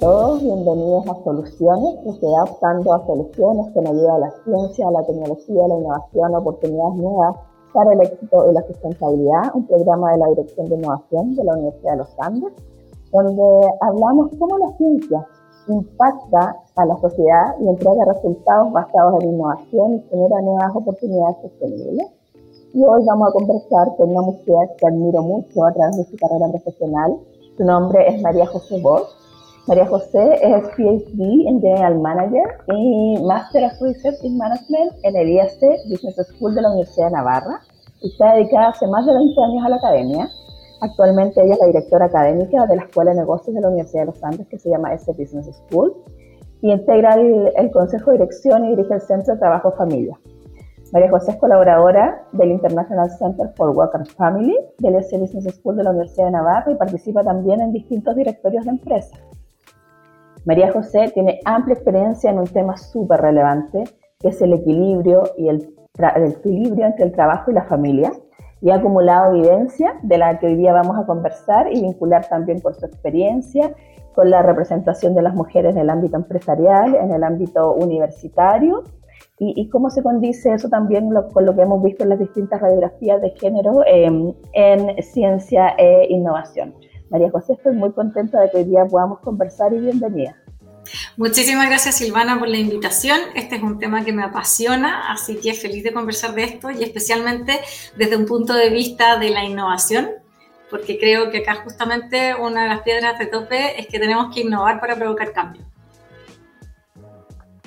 todos, bienvenidos a Soluciones, que se da optando a soluciones con ayuda de la ciencia, la tecnología, la innovación, oportunidades nuevas para el éxito y la sustentabilidad, un programa de la Dirección de Innovación de la Universidad de los Andes, donde hablamos cómo la ciencia impacta a la sociedad y entrega resultados basados en innovación y genera nuevas oportunidades sostenibles. Y hoy vamos a conversar con una mujer que admiro mucho a través de su carrera profesional. Su nombre es María José Bosch María José es PhD en General Manager y Master of Research in Management en el IAC Business School de la Universidad de Navarra y está dedicada hace más de 20 años a la academia. Actualmente ella es la directora académica de la Escuela de Negocios de la Universidad de los Andes que se llama S Business School y integra el, el Consejo de Dirección y dirige el Centro de Trabajo Familia. María José es colaboradora del International Center for Workers Family del S Business School de la Universidad de Navarra y participa también en distintos directorios de empresas. María José tiene amplia experiencia en un tema súper relevante, que es el equilibrio y el, equilibrio entre el trabajo y la familia, y ha acumulado evidencia de la que hoy día vamos a conversar y vincular también por su experiencia con la representación de las mujeres en el ámbito empresarial, en el ámbito universitario, y, cómo se condice eso también con lo que hemos visto en las distintas radiografías de género em, en ciencia e innovación. María José, estoy muy contenta de que hoy día podamos conversar y bienvenida. Muchísimas gracias Silvana por la invitación. Este es un tema que me apasiona, así que feliz de conversar de esto y especialmente desde un punto de vista de la innovación, porque creo que acá justamente una de las piedras de tope es que tenemos que innovar para provocar cambio.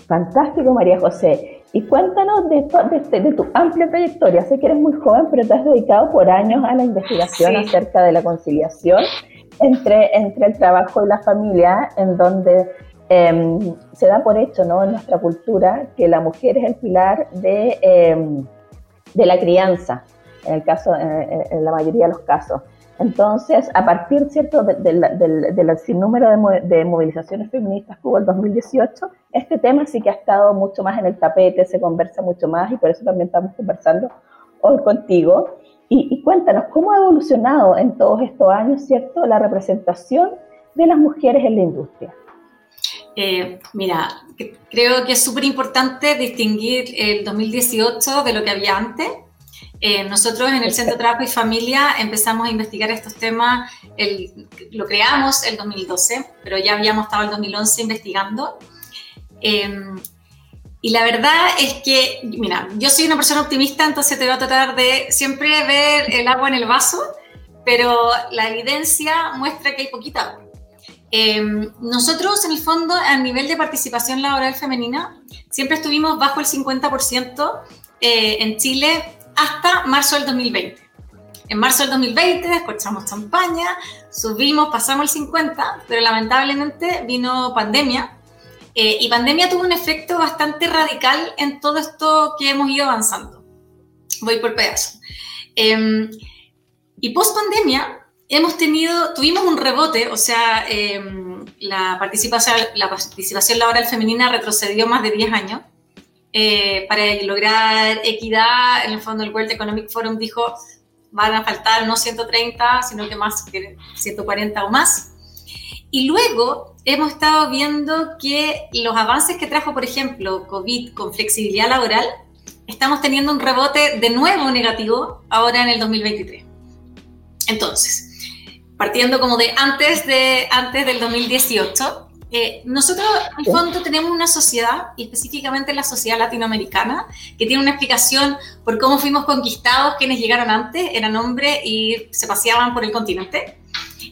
Fantástico María José. Y cuéntanos de, de, tu amplia trayectoria. Sé que eres muy joven, pero te has dedicado por años a la investigación acerca de la conciliación entre, entre el trabajo y la familia, en donde em, se da por hecho ¿no? en nuestra cultura que la mujer es el pilar de, em, de la crianza, en, el caso, en, la mayoría de los casos. Entonces, a partir ¿cierto? del de, sinnúmero de, movilizaciones feministas que hubo el 2018, este tema sí que ha estado mucho más en el tapete, se conversa mucho más y por eso también estamos conversando hoy contigo. Y, cuéntanos, ¿cómo ha evolucionado en todos estos años, cierto, la representación de las mujeres en la industria? Eh, mira, creo que es súper importante distinguir el 2018 de lo que había antes. Eh, nosotros en el Centro de Trabajo y Familia empezamos a investigar estos temas, lo creamos el 2012, pero ya habíamos estado el 2011 investigando. Eh, y la verdad es que, mira, yo soy una persona optimista, entonces te voy a tratar de siempre ver el agua en el vaso, pero la evidencia muestra que hay poquita agua. Em, nosotros, en el fondo, a nivel de participación laboral femenina, siempre estuvimos bajo el 50% eh, en Chile hasta marzo del 2020. En marzo del 2020 descorchamos champaña, subimos, pasamos el 50%, pero lamentablemente vino pandemia eh, y pandemia tuvo un efecto bastante radical en todo esto que hemos ido avanzando. Voy por pedazos. Em, y post pandemia hemos tenido, tuvimos un rebote, o sea, em, la, participación, la participación laboral femenina retrocedió más de 10 años. Eh, para lograr equidad, en el fondo el World Economic Forum dijo, van a faltar no 130, sino que más que 140 o más. Y luego hemos estado viendo que los avances que trajo, por ejemplo, COVID con flexibilidad laboral, estamos teniendo un rebote de nuevo negativo ahora en el 2023. Entonces, partiendo como de antes, de, antes del 2018, eh, nosotros en el fondo tenemos una sociedad, y específicamente la sociedad latinoamericana, que tiene una explicación por cómo fuimos conquistados, quienes llegaron antes, eran hombres y se paseaban por el continente.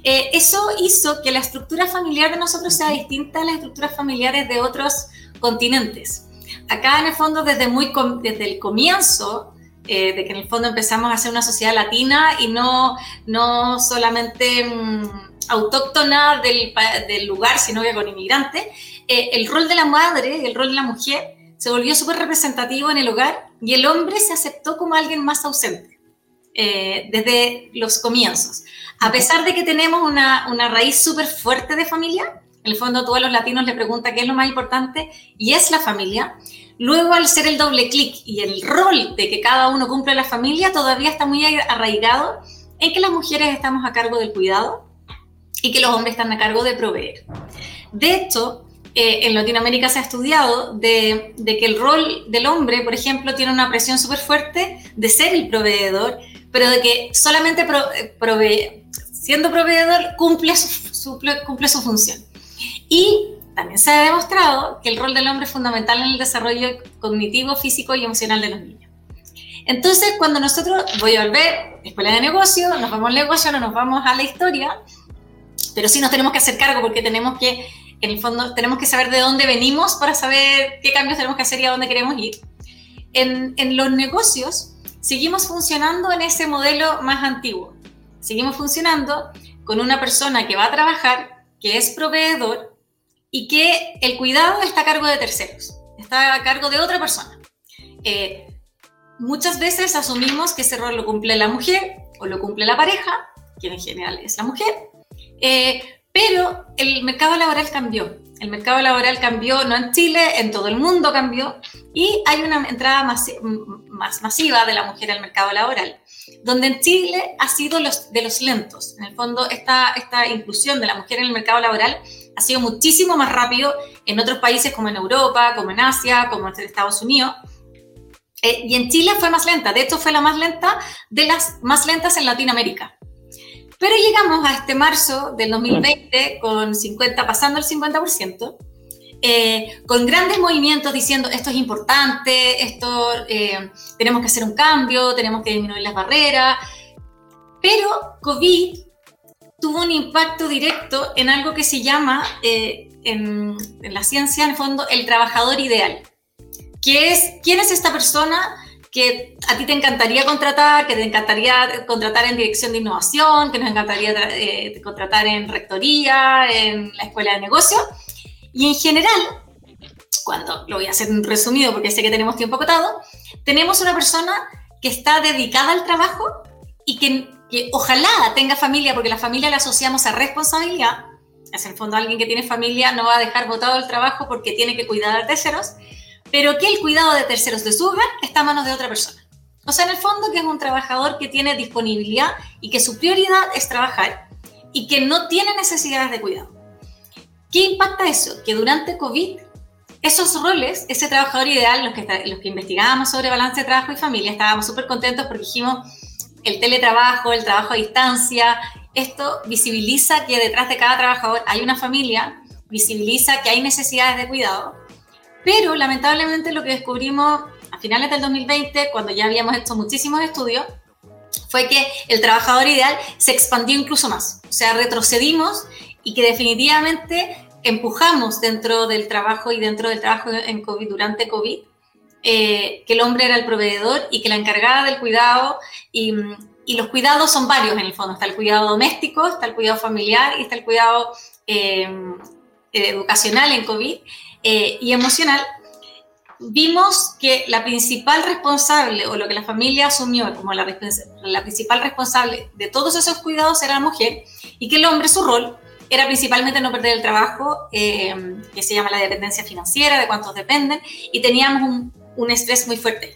Eh, eso hizo que la estructura familiar de nosotros sea distinta a las estructuras familiares de otros continentes. Acá en el fondo, desde, muy desde el comienzo, eh, de que en el fondo empezamos a ser una sociedad latina y no, no solamente mm, autóctona del, del, lugar, sino que con inmigrantes, eh, el rol de la madre, el rol de la mujer, se volvió súper representativo en el hogar y el hombre se aceptó como alguien más ausente desde los comienzos. A pesar de que tenemos una, una raíz súper fuerte de familia, en el fondo todos los latinos le preguntan qué es lo más importante y es la familia. Luego al ser el doble clic y el rol de que cada uno cumple la familia todavía está muy arraigado en que las mujeres estamos a cargo del cuidado y que los hombres están a cargo de proveer. De hecho, eh, en Latinoamérica se ha estudiado de, que el rol del hombre, por ejemplo, tiene una presión súper fuerte de ser el proveedor, pero de que solamente eh, siendo proveedor cumple su, cumple su función. Y también se ha demostrado que el rol del hombre es fundamental en el desarrollo cognitivo, físico y emocional de los niños. Entonces, cuando nosotros, voy a volver, escuela de negocio, nos vamos al negocio, no nos vamos a la historia, pero sí nos tenemos que hacer cargo porque tenemos que en el fondo tenemos que saber de dónde venimos para saber qué cambios tenemos que hacer y a dónde queremos ir. En, en los negocios seguimos funcionando en ese modelo más antiguo. Seguimos funcionando con una persona que va a trabajar, que es proveedor y que el cuidado está a cargo de terceros, está a cargo de otra persona. Eh, muchas veces asumimos que ese rol lo cumple la mujer o lo cumple la pareja, que en general es la mujer, eh, pero el mercado laboral cambió. El mercado laboral cambió, no en Chile, en todo el mundo cambió, y hay una entrada más, más masiva de la mujer al mercado laboral, donde en Chile ha sido los, de los lentos. En el fondo, esta, esta inclusión de la mujer en el mercado laboral ha sido muchísimo más rápido en otros países como en Europa, como en Asia, como en Estados Unidos. Eh, y en Chile fue más lenta, de hecho fue la más lenta de las más lentas en Latinoamérica. Pero llegamos a este marzo del 2020 con 50, pasando el 50%, eh, con grandes movimientos diciendo esto es importante, esto eh, tenemos que hacer un cambio, tenemos que disminuir las barreras. Pero COVID tuvo un impacto directo en algo que se llama eh, en, en la ciencia, en el fondo, el trabajador ideal, que es quién es esta persona que a ti te encantaría contratar, que te encantaría contratar en dirección de innovación, que nos encantaría eh, contratar en rectoría, en la escuela de negocio. Y en general, cuando lo voy a hacer resumido porque sé que tenemos tiempo acotado, tenemos una persona que está dedicada al trabajo y que, ojalá tenga familia, porque la familia la asociamos a responsabilidad. Es en el fondo alguien que tiene familia no va a dejar botado el trabajo porque tiene que cuidar a terceros pero que el cuidado de terceros de su hogar está a manos de otra persona. O sea, en el fondo que es un trabajador que tiene disponibilidad y que su prioridad es trabajar y que no tiene necesidades de cuidado. ¿Qué impacta eso? Que durante COVID, esos roles, ese trabajador ideal, los que, los que investigábamos sobre balance de trabajo y familia, estábamos súper contentos porque dijimos, el teletrabajo, el trabajo a distancia, esto visibiliza que detrás de cada trabajador hay una familia, visibiliza que hay necesidades de cuidado pero lamentablemente lo que descubrimos a finales del 2020, cuando ya habíamos hecho muchísimos estudios, fue que el trabajador ideal se expandió incluso más. O sea, retrocedimos y que definitivamente empujamos dentro del trabajo y dentro del trabajo en COVID, durante COVID, eh, que el hombre era el proveedor y que la encargada del cuidado, y, los cuidados son varios en el fondo, está el cuidado doméstico, está el cuidado familiar y está el cuidado eh, educacional en COVID, eh, y emocional, vimos que la principal responsable o lo que la familia asumió como la, la principal responsable de todos esos cuidados era la mujer y que el hombre su rol era principalmente no perder el trabajo, eh, que se llama la dependencia financiera, de cuántos dependen, y teníamos un, un estrés muy fuerte.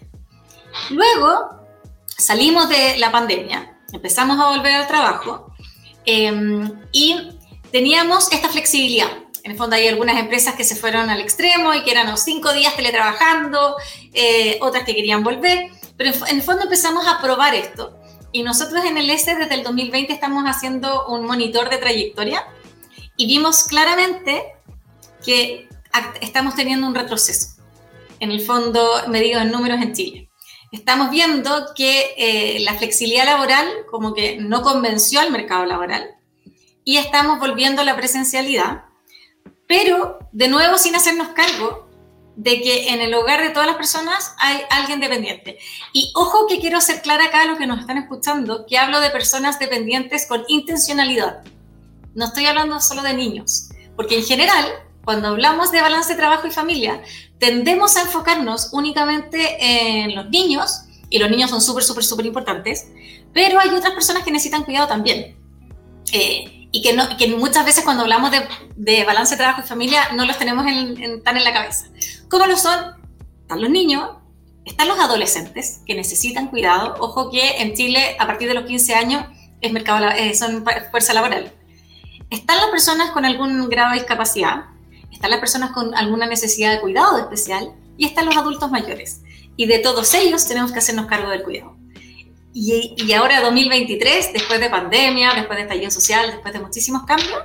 Luego salimos de la pandemia, empezamos a volver al trabajo eh, y teníamos esta flexibilidad. En el fondo hay algunas empresas que se fueron al extremo y que eran los cinco días teletrabajando, eh, otras que querían volver, pero en el fondo empezamos a probar esto. Y nosotros en el ESE desde el 2020 estamos haciendo un monitor de trayectoria y vimos claramente que estamos teniendo un retroceso. En el fondo, medido en números en Chile. Estamos viendo que eh, la flexibilidad laboral como que no convenció al mercado laboral y estamos volviendo a la presencialidad pero de nuevo sin hacernos cargo de que en el hogar de todas las personas hay alguien dependiente. Y ojo que quiero hacer clara acá a los que nos están escuchando, que hablo de personas dependientes con intencionalidad. No estoy hablando solo de niños, porque en general, cuando hablamos de balance de trabajo y familia, tendemos a enfocarnos únicamente en los niños, y los niños son súper, súper, súper importantes, pero hay otras personas que necesitan cuidado también. Eh, y que, no, que muchas veces cuando hablamos de, balance de trabajo y familia no los tenemos en, tan en la cabeza. ¿Cómo lo son? Están los niños, están los adolescentes que necesitan cuidado. Ojo que en Chile a partir de los 15 años es mercado, eh, son fuerza laboral. Están las personas con algún grado de discapacidad, están las personas con alguna necesidad de cuidado especial y están los adultos mayores. Y de todos ellos tenemos que hacernos cargo del cuidado. Y, y ahora 2023, después de pandemia, después de estallido social, después de muchísimos cambios,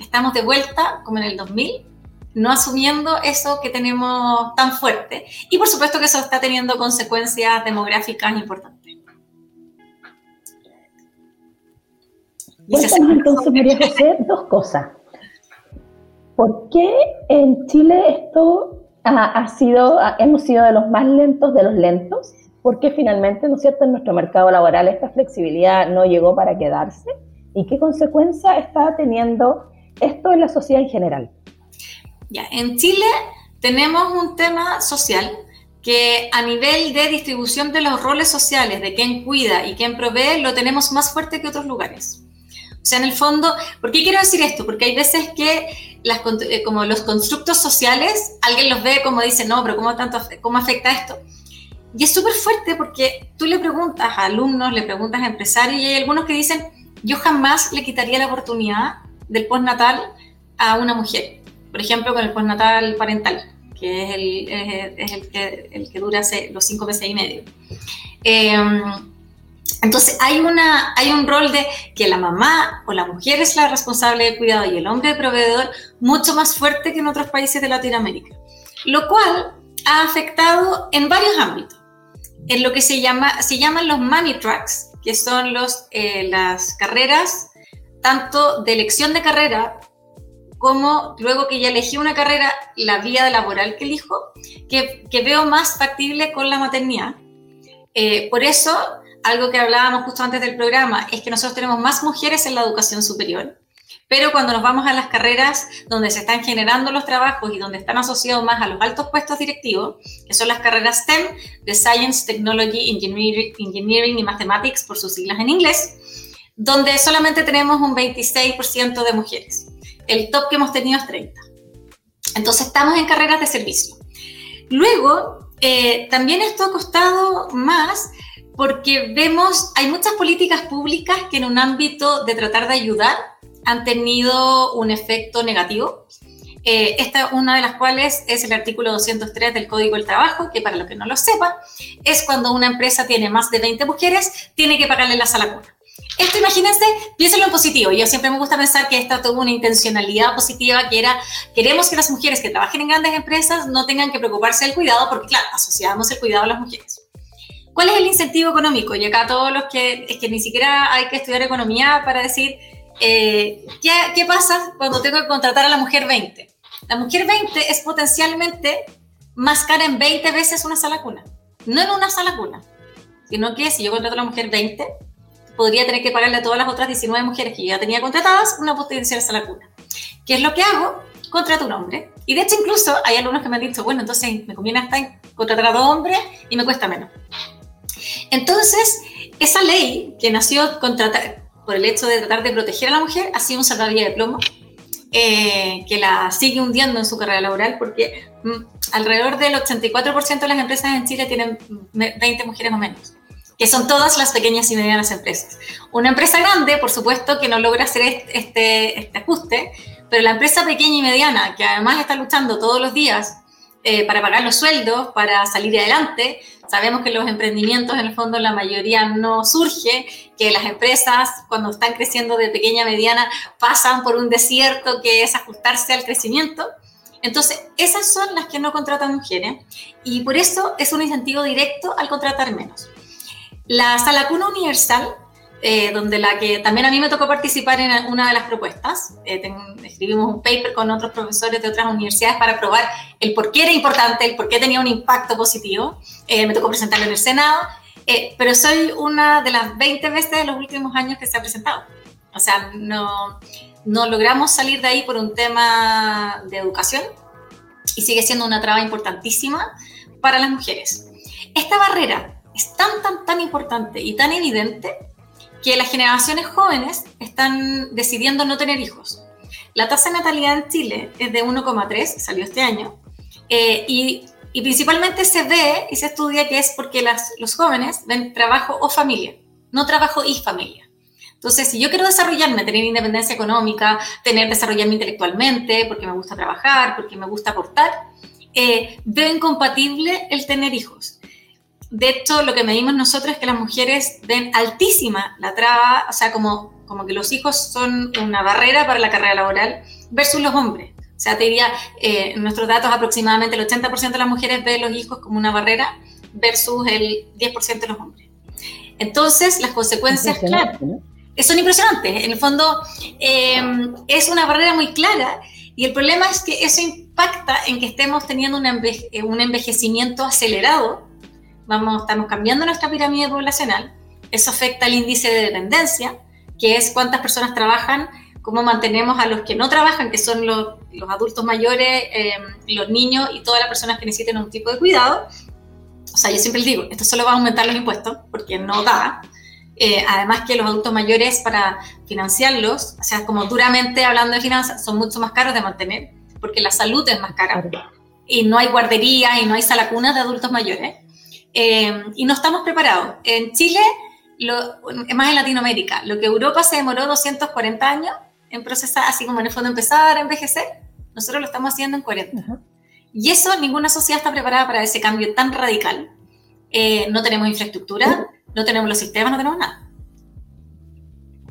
estamos de vuelta como en el 2000 no asumiendo eso que tenemos tan fuerte. Y por supuesto que eso está teniendo consecuencias demográficas importantes. Cuéntanos entonces, María José, dos cosas. ¿Por qué en Chile esto ha, sido, hemos sido de los más lentos de los lentos? ¿Por qué finalmente, ¿no es cierto?, en nuestro mercado laboral esta flexibilidad no llegó para quedarse. ¿Y qué consecuencia está teniendo esto en la sociedad en general? Ya, en Chile tenemos un tema social que a nivel de distribución de los roles sociales, de quién cuida y quién provee, lo tenemos más fuerte que otros lugares. O sea, en el fondo, ¿por qué quiero decir esto? Porque hay veces que las, eh, como los constructos sociales, alguien los ve como dice, no, pero ¿cómo, tanto, cómo afecta esto? Y es súper fuerte porque tú le preguntas a alumnos, le preguntas a empresarios y hay algunos que dicen, yo jamás le quitaría la oportunidad del postnatal a una mujer por ejemplo, con el postnatal parental, que es el, es el, que, el que, dura los cinco meses y medio. Em, entonces hay, una, hay un rol de que la mamá o la mujer es la responsable del cuidado y el hombre el proveedor mucho más fuerte que en otros países de Latinoamérica, lo cual ha afectado en varios ámbitos. En lo que se, llama, se llaman los money tracks, que son los, eh, las carreras tanto de elección de carrera como luego que ya elegí una carrera, la vía laboral que elijo, que, que veo más factible con la maternidad. Eh, por eso, algo que hablábamos justo antes del programa, es que nosotros tenemos más mujeres en la educación superior, pero cuando nos vamos a las carreras donde se están generando los trabajos y donde están asociados más a los altos puestos directivos, que son las carreras STEM, de Science, Technology, Engineering, Engineering y Mathematics, por sus siglas en inglés, donde solamente tenemos un 26% de mujeres el top que hemos tenido es 30. Entonces estamos en carreras de servicio. Luego, eh, también esto ha costado más porque vemos, hay muchas políticas públicas que en un ámbito de tratar de ayudar han tenido un efecto negativo. Eh, esta una de las cuales es el artículo 203 del Código del Trabajo, que para los que no lo sepan, es cuando una empresa tiene más de 20 mujeres, tiene que pagarle la sala cuna. Esto, imagínense, piénsenlo en positivo. Yo siempre me gusta pensar que esta tuvo una intencionalidad positiva, que era, queremos que las mujeres que trabajen en grandes empresas no tengan que preocuparse del cuidado, porque claro, asociamos el cuidado a las mujeres. ¿Cuál es el incentivo económico? Y acá todos los que, es que ni siquiera hay que estudiar economía para decir, eh, ¿qué, ¿qué pasa cuando tengo que contratar a la mujer 20? La mujer 20 es potencialmente más cara en 20 veces una sala cuna. No en una sala cuna, sino que si yo contrato a la mujer 20, podría tener que pagarle a todas las otras 19 mujeres que ya tenía contratadas una potencial sala cuna. ¿Qué es lo que hago? Contrato un hombre. Y de hecho incluso hay algunos que me han dicho, bueno, entonces me conviene hasta contratar a dos hombres y me cuesta menos. Entonces, esa ley que nació por el hecho de tratar de proteger a la mujer ha sido un salvavidas de plomo eh, que la sigue hundiendo en su carrera laboral porque mm, alrededor del 84% de las empresas en Chile tienen 20 mujeres o menos que son todas las pequeñas y medianas empresas. Una empresa grande, por supuesto, que no logra hacer este, este ajuste, pero la empresa pequeña y mediana, que además está luchando todos los días eh, para pagar los sueldos, para salir adelante, sabemos que los emprendimientos en el fondo la mayoría no surge, que las empresas cuando están creciendo de pequeña a mediana pasan por un desierto que es ajustarse al crecimiento. Entonces, esas son las que no contratan mujeres y por eso es un incentivo directo al contratar menos. La sala cuna universal, eh, donde la que también a mí me tocó participar en una de las propuestas, eh, escribimos un paper con otros profesores de otras universidades para probar el por qué era importante, el por qué tenía un impacto positivo. Eh, me tocó presentarlo en el Senado, pero soy una de las 20 veces de los últimos años que se ha presentado. O sea, no, no logramos salir de ahí por un tema de educación y sigue siendo una traba importantísima para las mujeres. Esta barrera es tan, tan, tan importante y tan evidente que las generaciones jóvenes están decidiendo no tener hijos. La tasa de natalidad en Chile es de 1,3, salió este año, eh, y, principalmente se ve y se estudia que es porque las, los jóvenes ven trabajo o familia, no trabajo y familia. Entonces, si yo quiero desarrollarme, tener independencia económica, tener, desarrollarme intelectualmente, porque me gusta trabajar, porque me gusta aportar, eh, veo incompatible el tener hijos. De hecho, lo que medimos nosotros es que las mujeres ven altísima la traba, o sea, como, como que los hijos son una barrera para la carrera laboral versus los hombres. O sea, te diría, eh, en nuestros datos aproximadamente el 80% de las mujeres ve los hijos como una barrera versus el 10% de los hombres. Entonces, las consecuencias, claro, son impresionantes. En el fondo, eh, es una barrera muy clara y el problema es que eso impacta en que estemos teniendo un, un envejecimiento acelerado. Vamos, estamos cambiando nuestra pirámide poblacional. Eso afecta al índice de dependencia, que es cuántas personas trabajan, cómo mantenemos a los que no trabajan, que son los, los adultos mayores, eh, los niños y todas las personas que necesiten un tipo de cuidado. O sea, yo siempre les digo, esto solo va a aumentar los impuestos, porque no da. Eh, además que los adultos mayores para financiarlos, o sea, como duramente hablando de finanzas, son mucho más caros de mantener, porque la salud es más cara. Y no hay guarderías y no hay salacunas de adultos mayores. Eh, y no estamos preparados. En Chile, lo, más en Latinoamérica, lo que Europa se demoró 240 años en procesar, así como en el fondo empezar a envejecer, nosotros lo estamos haciendo en 40. Y eso, ninguna sociedad está preparada para ese cambio tan radical. Eh, no tenemos infraestructura, no tenemos los sistemas, no tenemos nada.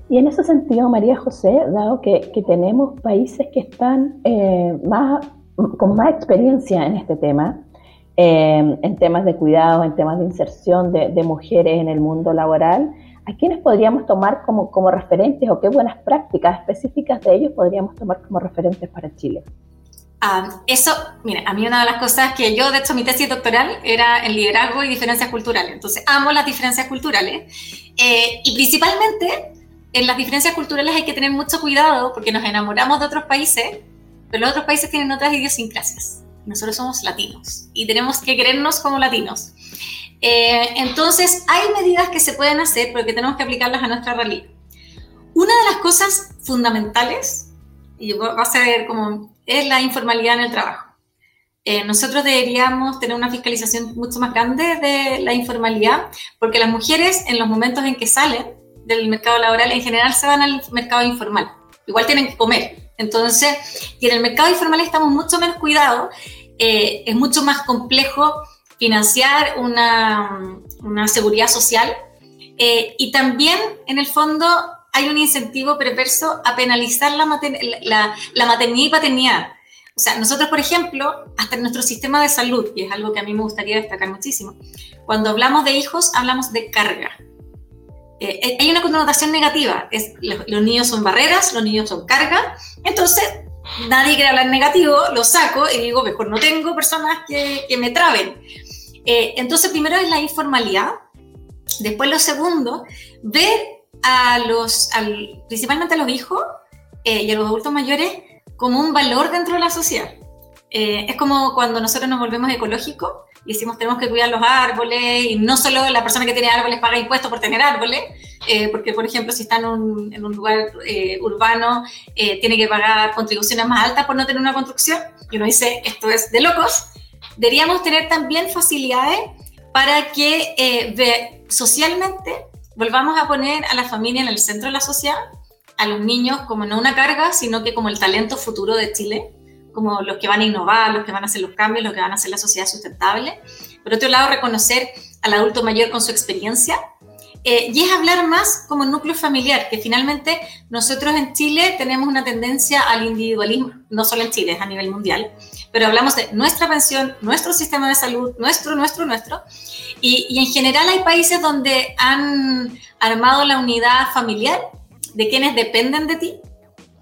Y en ese sentido, María José, dado que, tenemos países que están eh, más, con más experiencia en este tema, eh, en temas de cuidado, en temas de inserción de, mujeres en el mundo laboral, ¿a quiénes podríamos tomar como, como referentes o qué buenas prácticas específicas de ellos podríamos tomar como referentes para Chile? eso, mira, a mí una de las cosas que yo, de hecho, mi tesis doctoral era en liderazgo y diferencias culturales. Entonces, amo las diferencias culturales. Eh, y principalmente, en las diferencias culturales hay que tener mucho cuidado porque nos enamoramos de otros países, pero los otros países tienen otras idiosincrasias. Nosotros somos latinos y tenemos que querernos como latinos. Eh, entonces, hay medidas que se pueden hacer, pero que tenemos que aplicarlas a nuestra realidad. Una de las cosas fundamentales, y va a ser como es la informalidad en el trabajo. Eh, nosotros deberíamos tener una fiscalización mucho más grande de la informalidad, porque las mujeres en los momentos en que salen del mercado laboral en general se van al mercado informal. Igual tienen que comer. Entonces, y en el mercado informal estamos mucho menos cuidados, eh, es mucho más complejo financiar una, una seguridad social eh, y también, en el fondo, hay un incentivo perverso a penalizar la, la, la, maternidad y paternidad. O sea, nosotros, por ejemplo, hasta en nuestro sistema de salud, y es algo que a mí me gustaría destacar muchísimo, cuando hablamos de hijos, hablamos de carga. Eh, hay una connotación negativa, es, los, niños son barreras, los niños son carga, entonces nadie quiere hablar negativo, lo saco y digo, mejor no tengo personas que, que me traben. Eh, entonces, primero es la informalidad, después lo segundo, ver a los, principalmente a los hijos eh, y a los adultos mayores como un valor dentro de la sociedad. Eh, es como cuando nosotros nos volvemos ecológicos y decimos tenemos que cuidar los árboles y no solo la persona que tiene árboles paga impuestos por tener árboles, eh, porque por ejemplo si está en un, en un lugar urbano tiene que pagar contribuciones más altas por no tener una construcción y uno dice esto es de locos, deberíamos tener también facilidades para que socialmente volvamos a poner a la familia en el centro de la sociedad, a los niños como no una carga, sino que como el talento futuro de Chile, como los que van a innovar, los que van a hacer los cambios, los que van a hacer la sociedad sustentable. Por otro lado, reconocer al adulto mayor con su experiencia. Eh, y es hablar más como núcleo familiar, que finalmente nosotros en Chile tenemos una tendencia al individualismo, no solo en Chile, es a nivel mundial, pero hablamos de nuestra pensión, nuestro sistema de salud, nuestro, nuestro, nuestro, y, en general hay países donde han armado la unidad familiar de quienes dependen de ti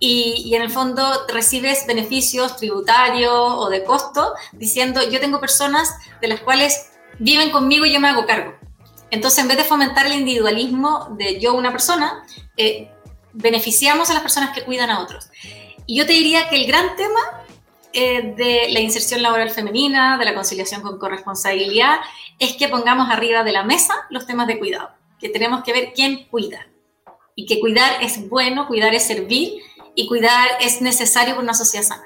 y, en el fondo recibes beneficios tributarios o de costo diciendo yo tengo personas de las cuales viven conmigo y yo me hago cargo. Entonces en vez de fomentar el individualismo de yo una persona, eh, beneficiamos a las personas que cuidan a otros. Y yo te diría que el gran tema eh, de la inserción laboral femenina, de la conciliación con corresponsabilidad, es que pongamos arriba de la mesa los temas de cuidado, que tenemos que ver quién cuida y que cuidar es bueno, cuidar es servir y cuidar es necesario para una sociedad sana.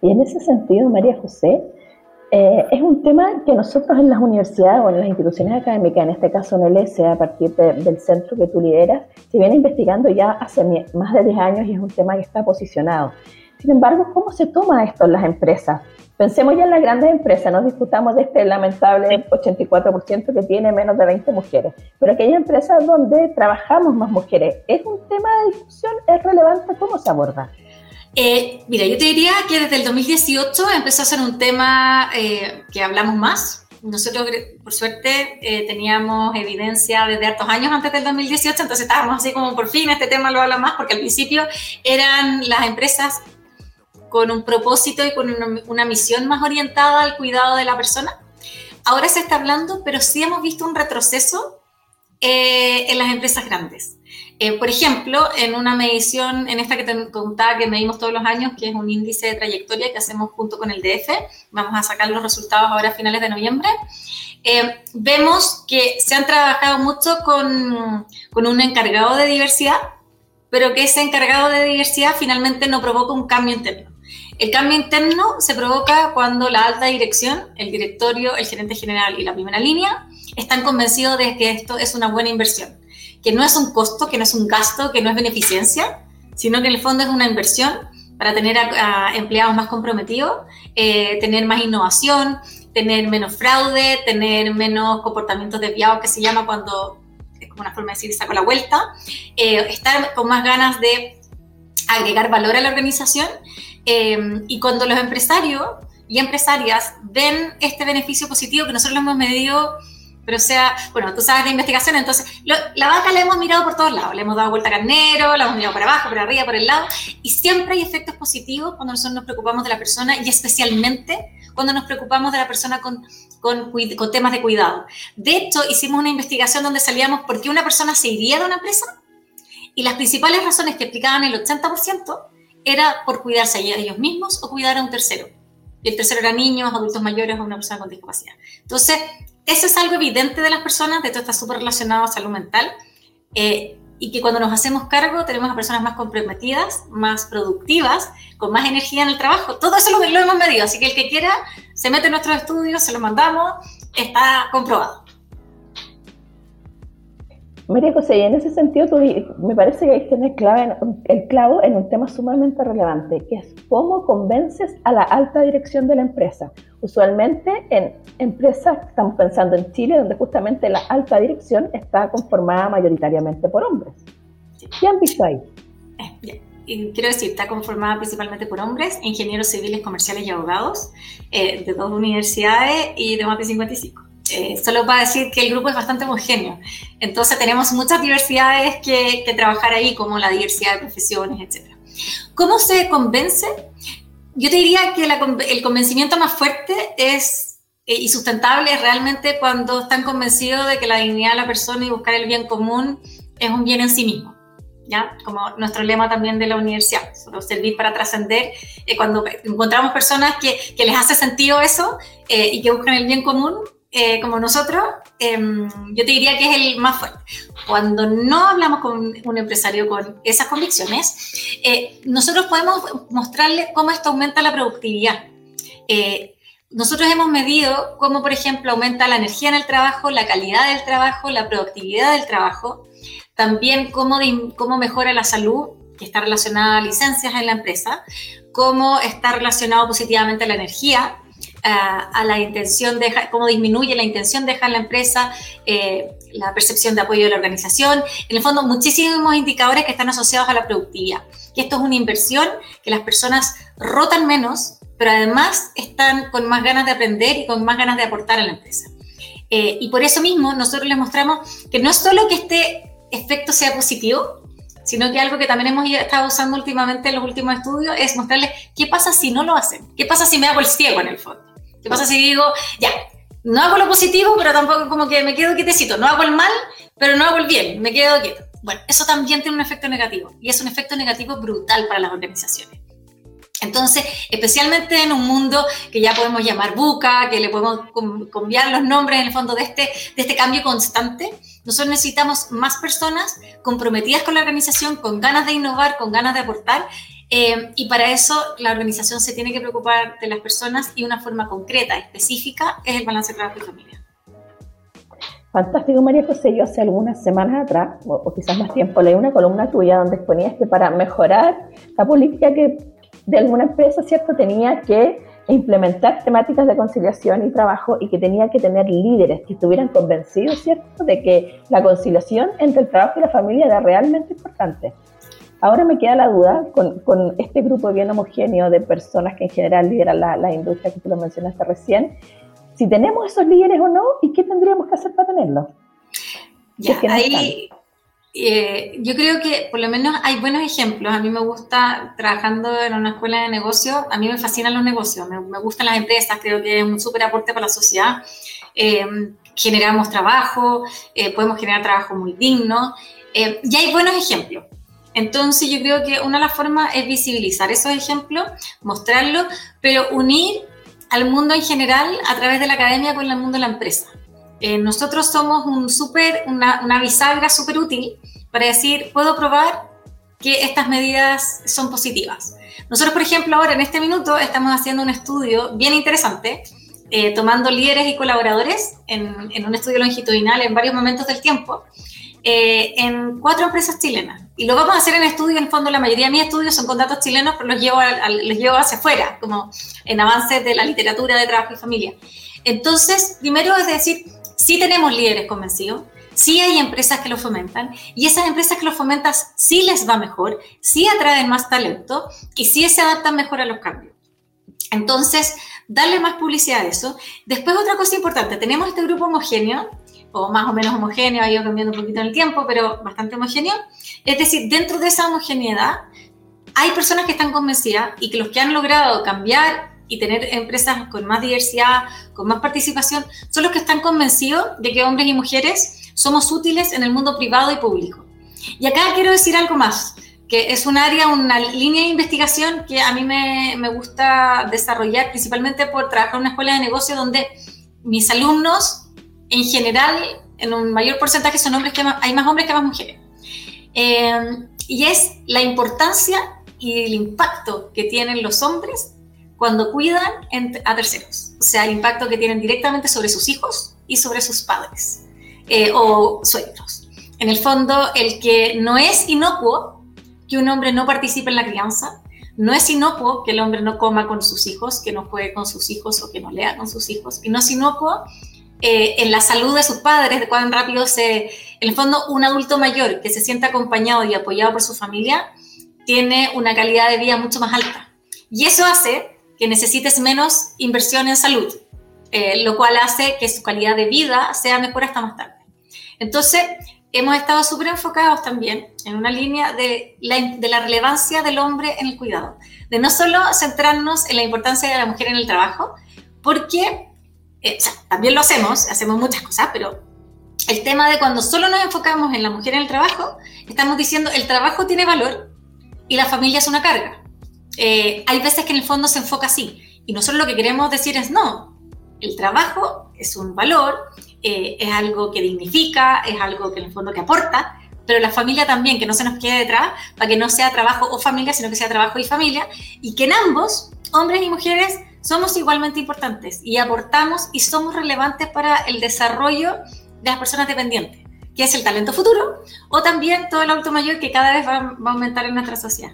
Y en ese sentido, María José, Eh, es un tema que nosotros en las universidades o en las instituciones académicas, en este caso en el ESE, a partir del centro que tú lideras, se viene investigando ya hace más de 10 años y es un tema que está posicionado. Sin embargo, ¿cómo se toma esto en las empresas? Pensemos ya en las grandes empresas, no discutamos de este lamentable 84% que tiene menos de 20 mujeres, pero aquellas empresas donde trabajamos más mujeres, ¿es un tema de discusión? ¿Es relevante? ¿Cómo se aborda? Eh, mira, yo te diría que desde el 2018 empezó a ser un tema eh, que hablamos más. Nosotros, por suerte, eh, teníamos evidencia desde hartos años antes del 2018, entonces estábamos así como por fin este tema lo habla más, porque al principio eran las empresas con un propósito y con una, misión más orientada al cuidado de la persona. Ahora se está hablando, pero sí hemos visto un retroceso en las empresas grandes. Eh, por ejemplo, en una medición, en esta que te contaba que medimos todos los años, que es un índice de trayectoria que hacemos junto con el DF, vamos a sacar los resultados ahora a finales de noviembre, eh, vemos que se han trabajado mucho con, con un encargado de diversidad, pero que ese encargado de diversidad finalmente no provoca un cambio interno. El cambio interno se provoca cuando la alta dirección, el directorio, el gerente general y la primera línea están convencidos de que esto es una buena inversión que no es un costo, que no es un gasto, que no es beneficencia, sino que en el fondo es una inversión para tener empleados más comprometidos, eh, tener más innovación, tener menos fraude, tener menos comportamientos desviados, que se llama cuando, es como una forma de decir, saco la vuelta, eh, estar con más ganas de agregar valor a la organización. Eh, y cuando los empresarios y empresarias ven este beneficio positivo que nosotros lo hemos medido pero sea, bueno, tú sabes de investigación, entonces la vaca la hemos mirado por todos lados, le hemos dado vuelta a carnero, la hemos mirado para abajo, para arriba, por el lado, y siempre hay efectos positivos cuando nosotros nos preocupamos de la persona y especialmente cuando nos preocupamos de la persona con, con, con temas de cuidado. De hecho, hicimos una investigación donde salíamos por qué una persona se iría de una empresa y las principales razones que explicaban el 80% era por cuidarse a ellos mismos o cuidar a un tercero. Y el tercero era niños, adultos mayores o una persona con discapacidad. Entonces, eso es algo evidente de las personas, de esto está súper relacionado a salud mental, eh, y que cuando nos hacemos cargo tenemos a personas más comprometidas, más productivas, con más energía en el trabajo. Todo eso lo, lo hemos medido, así que el que quiera se mete en nuestros estudios, se lo mandamos, está comprobado. María José, y en ese sentido me parece que ahí tienes clave, el clavo en un tema sumamente relevante, que es cómo convences a la alta dirección de la empresa. Usualmente en empresas, estamos pensando en Chile, donde justamente la alta dirección está conformada mayoritariamente por hombres. ¿Qué han visto ahí? Eh, quiero decir, está conformada principalmente por hombres, ingenieros civiles, comerciales y abogados eh, de dos universidades y de más de 55. Eh, solo para decir que el grupo es bastante homogéneo. Entonces tenemos muchas diversidades que, trabajar ahí, como la diversidad de profesiones, etc. ¿Cómo se convence? Yo te diría que el convencimiento más fuerte es eh, y sustentable es realmente cuando están convencidos de que la dignidad de la persona y buscar el bien común es un bien en sí mismo. ¿Ya? Como nuestro lema también de la universidad, solo servir para trascender. Eh, cuando encontramos personas que, que, les hace sentido eso y que buscan el bien común, eh, como nosotros, em, yo te diría que es el más fuerte. Cuando no hablamos con un empresario con esas convicciones, eh, nosotros podemos mostrarle cómo esto aumenta la productividad. Eh, nosotros hemos medido cómo, por ejemplo, aumenta la energía en el trabajo, la calidad del trabajo, la productividad del trabajo, también cómo, cómo mejora la salud, que está relacionada a licencias en la empresa, cómo está relacionado positivamente la energía, a, la intención de cómo disminuye la intención de dejar la empresa, eh, la percepción de apoyo de la organización, en el fondo muchísimos indicadores que están asociados a la productividad. Y esto es una inversión que las personas rotan menos, pero además están con más ganas de aprender y con más ganas de aportar a la empresa. Eh, y por eso mismo nosotros les mostramos que no es solo que este efecto sea positivo, sino que algo que también hemos estado usando últimamente en los últimos estudios es mostrarles qué pasa si no lo hacen, qué pasa si me hago el ciego en el fondo. ¿Qué pasa si digo, ya, no hago lo positivo, pero tampoco como que me quedo quietecito, no hago el mal, pero no hago el bien, me quedo quieto? Bueno, eso también tiene un efecto negativo y es un efecto negativo brutal para las organizaciones. Entonces, especialmente en un mundo que ya podemos llamar buca, que le podemos cambiar los nombres en el fondo de este, de este cambio constante, nosotros necesitamos más personas comprometidas con la organización, con ganas de innovar, con ganas de aportar Eh, y para eso la organización se tiene que preocupar de las personas y una forma concreta, específica, es el balance trabajo y familia. Fantástico, María José. Yo hace algunas semanas atrás, o, quizás más tiempo, leí una columna tuya donde exponías que para mejorar la política que de alguna empresa, ¿cierto?, tenía que implementar temáticas de conciliación y trabajo y que tenía que tener líderes que estuvieran convencidos, ¿cierto?, de que la conciliación entre el trabajo y la familia era realmente importante. Ahora me queda la duda con, con este grupo bien homogéneo de personas que en general lideran la, la industria que tú lo mencionaste recién, si tenemos esos líderes o no y qué tendríamos que hacer para tenerlos. Ya, ahí, eh, yo creo que por lo menos hay buenos ejemplos. A mí me gusta trabajando en una escuela de negocios, a mí me fascinan los negocios, me, gustan las empresas, creo que es un súper aporte para la sociedad. Eh, generamos trabajo, eh, podemos generar trabajo muy digno y hay buenos ejemplos. Entonces yo creo que una de las formas es visibilizar esos ejemplos, mostrarlos, pero unir al mundo en general a través de la academia con el mundo de la empresa. Eh, nosotros somos un super, una, una bisagra súper útil para decir, puedo probar que estas medidas son positivas. Nosotros, por ejemplo, ahora en este minuto estamos haciendo un estudio bien interesante, eh, tomando líderes y colaboradores en, en, un estudio longitudinal en varios momentos del tiempo, eh, en cuatro empresas chilenas. Y lo vamos a hacer en estudio, en fondo la mayoría de mis estudios son con datos chilenos, pero los llevo, los llevo hacia afuera, como en avances de la literatura de trabajo y familia. Entonces, primero es decir, sí tenemos líderes convencidos, sí hay empresas que lo fomentan, y esas empresas que lo fomentan sí les va mejor, sí atraen más talento y sí se adaptan mejor a los cambios. Entonces, darle más publicidad a eso. Después, otra cosa importante, tenemos este grupo homogéneo o más o menos homogéneo, ha ido cambiando un poquito en el tiempo, pero bastante homogéneo. Es decir, dentro de esa homogeneidad hay personas que están convencidas y que los que han logrado cambiar y tener empresas con más diversidad, con más participación, son los que están convencidos de que hombres y mujeres somos útiles en el mundo privado y público. Y acá quiero decir algo más, que es un área, una línea de investigación que a mí me, me gusta desarrollar, principalmente por trabajar en una escuela de negocio donde mis alumnos en general, en un mayor porcentaje son hombres que hay más hombres que más mujeres. Eh, y es la importancia y el impacto que tienen los hombres cuando cuidan a terceros. O sea, el impacto que tienen directamente sobre sus hijos y sobre sus padres eh, o suegros. En el fondo, el que no es inocuo que un hombre no participe en la crianza, no es inocuo que el hombre no coma con sus hijos, que no juegue con sus hijos o que no lea con sus hijos, y no es inocuo eh, en la salud de sus padres, de cuán rápido se, en el fondo, un adulto mayor que se siente acompañado y apoyado por su familia, tiene una calidad de vida mucho más alta. Y eso hace que necesites menos inversión en salud, eh, lo cual hace que su calidad de vida sea mejor hasta más tarde. Entonces, hemos estado súper enfocados también en una línea de la relevancia del hombre en el cuidado, de no solo centrarnos en la importancia de la mujer en el trabajo, porque eh, también lo hacemos, hacemos muchas cosas, pero el tema de cuando solo nos enfocamos en la mujer en el trabajo, estamos diciendo el trabajo tiene valor y la familia es una carga. Eh, hay veces que en el fondo se enfoca así y nosotros lo que queremos decir es no, el trabajo es un valor, eh, es algo que dignifica, es algo que en el fondo que aporta, pero la familia también, que no se nos quede detrás, para que no sea trabajo o familia, sino que sea trabajo y familia, y que en ambos, hombres y mujeres, somos igualmente importantes y aportamos y somos relevantes para el desarrollo de las personas dependientes, que es el talento futuro, o también todo el auto mayor que cada vez va, a aumentar en nuestra sociedad.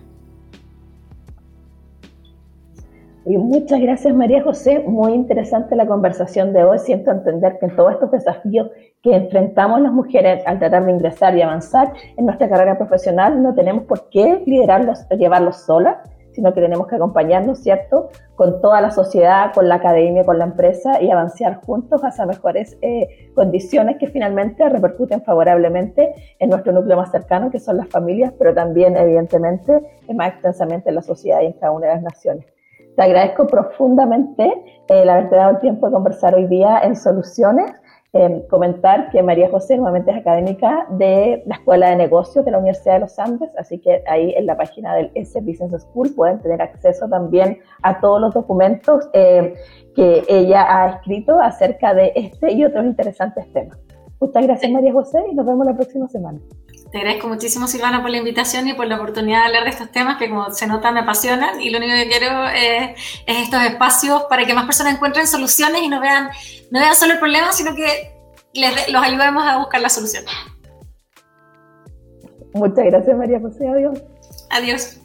muchas gracias María José, muy interesante la conversación de hoy. Siento entender que en todos estos desafíos que enfrentamos las mujeres al tratar de ingresar y avanzar en nuestra carrera profesional, no tenemos por qué liderarlos, llevarlos solas, sino que tenemos que acompañarnos, ¿cierto?, con toda la sociedad, con la academia, con la empresa y avanzar juntos hacia mejores eh, condiciones que finalmente repercuten favorablemente en nuestro núcleo más cercano, que son las familias, pero también, evidentemente, más extensamente en la sociedad y en cada una de las naciones. Te agradezco profundamente eh, el haberte dado el tiempo de conversar hoy día en Soluciones Em, comentar que María José nuevamente es académica de la Escuela de Negocios de la Universidad de los Andes, así que ahí en la página del S Business School pueden tener acceso también a todos los documentos em, que ella ha escrito acerca de este y otros interesantes temas. Muchas gracias María José y nos vemos la próxima semana. Te agradezco muchísimo, Silvana, por la invitación y por la oportunidad de hablar de estos temas que, como se nota, me apasionan. Y lo único que quiero es, estos espacios para que más personas encuentren soluciones y no vean, no vean solo el problema, sino que les, los ayudemos a buscar la solución. Muchas gracias, María José. Adiós. Adiós.